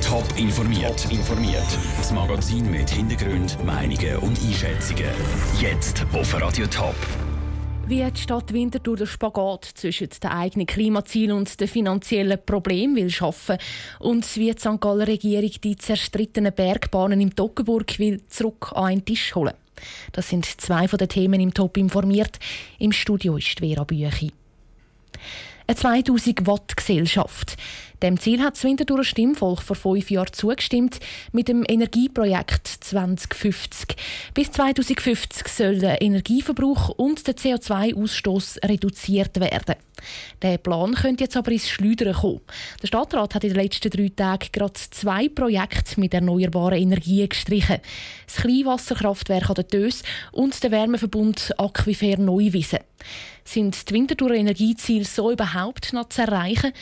Top informiert. Informiert. Das Magazin mit Hintergrund, Meinungen und Einschätzungen. Jetzt auf Radio Top. Wie die Stadt Winterthur den Spagat zwischen den eigenen Klimazielen und den finanziellen Problemen will schaffen und wie die St. Galler Regierung die zerstrittenen Bergbahnen im Toggenburg will zurück an einen Tisch holen. Das sind zwei von den Themen im Top informiert. Im Studio ist Vera Büchi. Eine 2000 Watt Gesellschaft. Dem Ziel hat das Winterthurer Stimmvolk vor fünf Jahren zugestimmt mit dem Energieprojekt 2050. Bis 2050 soll der Energieverbrauch und der CO2-Ausstoß reduziert werden. Der Plan könnte jetzt aber ins Schleudern kommen. Der Stadtrat hat in den letzten drei Tagen gerade zwei Projekte mit erneuerbaren Energien gestrichen. Das Kleinwasserkraftwerk an der Tös und der Wärmeverbund Aquifer Neuwiesen. Sind die Winterthurer Energieziele so überhaupt noch zu erreichen?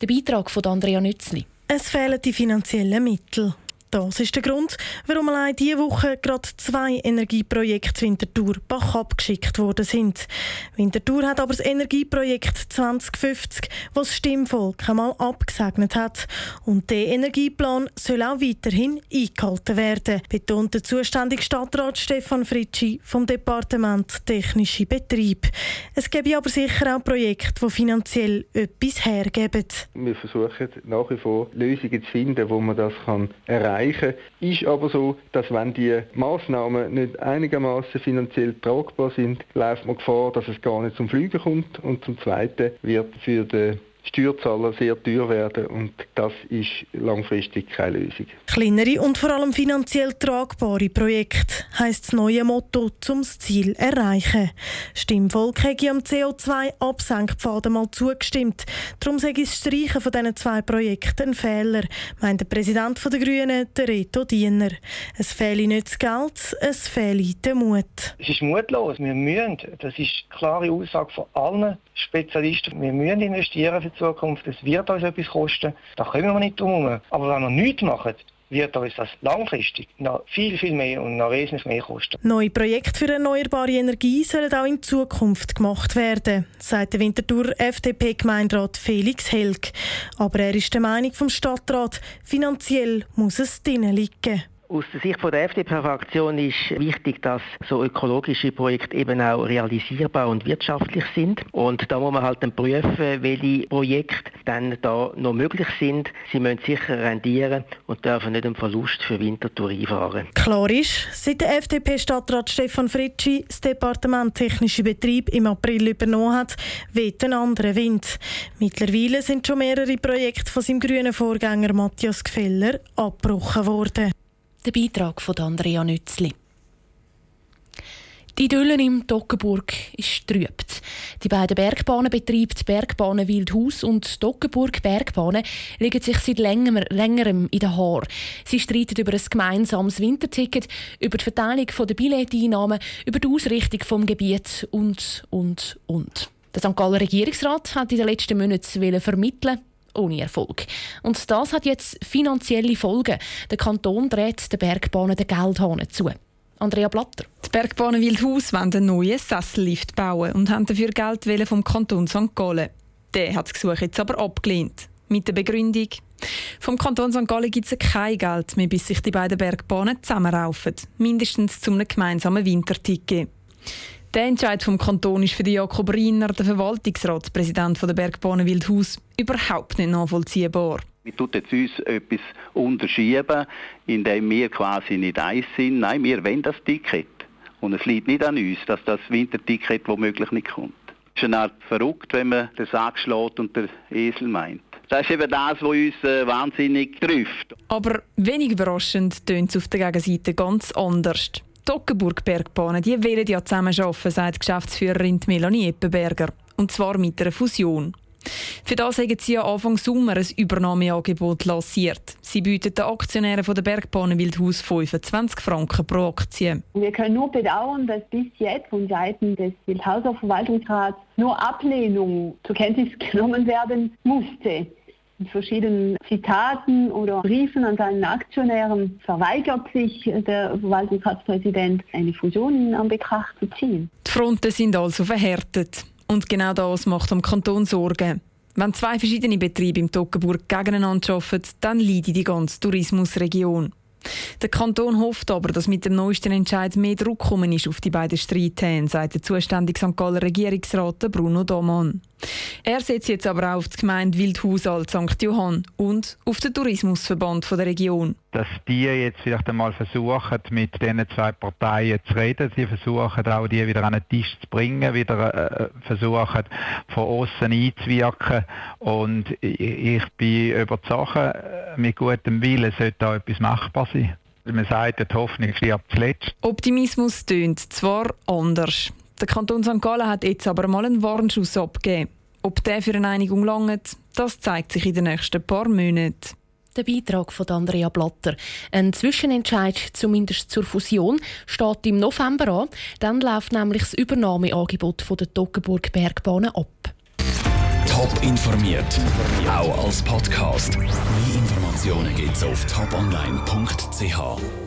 Der Beitrag von Andrea Nützli. Es fehlen die finanziellen Mittel. Das ist der Grund, warum allein diese Woche gerade zwei Energieprojekte Winterthur Bach abgeschickt worden sind. Winterthur hat aber das Energieprojekt 2050, das das Stimmvolk einmal abgesegnet hat. Und der Energieplan soll auch weiterhin eingehalten werden, betont der zuständige Stadtrat Stefan Fritschi vom Departement Technische Betrieb. Es gäbe aber sicher auch Projekte, die finanziell etwas hergeben. Wir versuchen nach wie vor Lösungen zu finden, wo man das kann erreichen kann erreichen. Ist aber so, dass wenn die Maßnahmen nicht einigermaßen finanziell tragbar sind, läuft man Gefahr, dass es gar nicht zum Fliegen kommt. Und zum Zweiten wird für den Steuerzahler sehr teuer werden und das ist langfristig keine Lösung. Kleinere und vor allem finanziell tragbare Projekte heisst das neue Motto zum Ziel erreichen. Stimmvolk hätte am CO2-Absenkpfad mal zugestimmt. Darum sage ich das Streichen von diesen zwei Projekten ein Fehler, meint der Präsident der Grünen, der Reto Diener. Es fehle nicht das Geld, es fehle der Mut. Es ist mutlos. Wir müssen, das ist eine klare Aussage von allen Spezialisten, wir müssen investieren Zukunft. Es wird uns etwas kosten. Da kommen wir nicht drum Aber wenn wir nichts machen, wird uns das langfristig noch viel, viel mehr und noch wesentlich mehr kosten. Neue Projekte für erneuerbare Energie sollen auch in Zukunft gemacht werden, sagt der Winterthur FDP-Gemeinderat Felix Helg. Aber er ist der Meinung vom Stadtrat, finanziell muss es drinnen liegen. Aus der Sicht der FDP-Fraktion ist wichtig, dass so ökologische Projekte eben auch realisierbar und wirtschaftlich sind. Und da muss man halt dann prüfen, welche Projekte dann da noch möglich sind. Sie müssen sicher rendieren und dürfen nicht einen Verlust für Winterthur einfahren. Klar ist, seit der FDP-Stadtrat Stefan Fritschi das Departement Technische Betrieb im April übernommen hat, weht ein anderer Wind. Mittlerweile sind schon mehrere Projekte von seinem grünen Vorgänger Matthias Gfeller abgebrochen worden. Der Beitrag von Andrea Nützli. Die Idylle im Toggenburg ist trübt. Die beiden Bergbahnenbetriebe, Bergbahnen Wildhaus und Toggenburg Bergbahnen, liegen sich seit längerem, in den Haaren. Sie streiten über ein gemeinsames Winterticket, über die Verteilung der Billeteinnahmen, über die Ausrichtung des Gebiets und, und, und. Der St. Galler Regierungsrat hat in den letzten Monaten vermitteln ohne Erfolg. Und das hat jetzt finanzielle Folgen. Der Kanton dreht den Bergbahnen den Geldhahn zu. Andrea Blatter. Die Bergbahnen Wildhaus wollen einen neuen Sessellift bauen und haben dafür Geld vom Kanton St. Gallen. Der hat das Gesuch jetzt aber abgelehnt. Mit der Begründung, vom Kanton St. Gallen gibt es kein Geld mehr, bis sich die beiden Bergbahnen zusammenraufen. Mindestens zum gemeinsamen Winterticket. Der Entscheid vom Kanton ist für Jakob Riener, der Verwaltungsratspräsident der Bergbahnen Wildhaus, überhaupt nicht nachvollziehbar. Wir tun jetzt uns etwas unterschieben, indem wir quasi nicht eins sind. Nein, wir wollen das Ticket. Und es liegt nicht an uns, dass das Winterticket womöglich nicht kommt. Es ist eine Art verrückt, wenn man den Sack schlägt und der Esel meint. Das ist eben das, was uns äh, wahnsinnig trifft. Aber wenig überraschend tönt es auf der Gegenseite ganz anders. Die Ockenburg-Bergbahnen die wollen ja zusammenarbeiten, sagt Geschäftsführerin Melanie Eppenberger. Und zwar mit einer Fusion. Für das haben sie ja Anfang Sommer ein Übernahmeangebot lanciert. Sie bieten den Aktionären von der Bergbahnen Wildhaus 25 Franken pro Aktie. Wir können nur bedauern, dass bis jetzt von Seiten des Wildhauser Verwaltungsrats nur Ablehnung zur Kenntnis genommen werden musste. In verschiedenen Zitaten oder Briefen an seinen Aktionären verweigert sich der Verwaltungsratspräsident, eine Fusion in Anbetracht zu ziehen. Die Fronten sind also verhärtet. Und genau das macht dem Kanton Sorgen. Wenn zwei verschiedene Betriebe im Toggenburg gegeneinander arbeiten, dann leidet die ganze Tourismusregion. Der Kanton hofft aber, dass mit dem neuesten Entscheid mehr Druck kommen ist auf die beiden Streithähne, sagt der zuständige St. Galler Regierungsrat Bruno Domann. Er setzt jetzt aber auch auf die Gemeinde Wildhaushalt St. Johann und auf den Tourismusverband der Region. Dass die jetzt vielleicht einmal versuchen, mit diesen zwei Parteien zu reden. Sie versuchen auch, die wieder an den Tisch zu bringen, wieder äh, versuchen, von außen einzuwirken. Und ich, ich bin überzeugt, äh, mit gutem Willen sollte da etwas machbar sein. Man sagt, die Hoffnung stirbt zuletzt. Optimismus tönt zwar anders. Der Kanton St. Gallen hat jetzt aber mal einen Warnschuss abgegeben. Ob der für eine Einigung langt, das zeigt sich in den nächsten paar Monaten. Der Beitrag von Andrea Blatter. Ein Zwischenentscheid zumindest zur Fusion steht im November an. Dann läuft nämlich das Übernahmeangebot von der Toggenburg Bergbahnen ab. Top informiert, auch als Podcast. Mehr Informationen gibt's auf toponline.ch.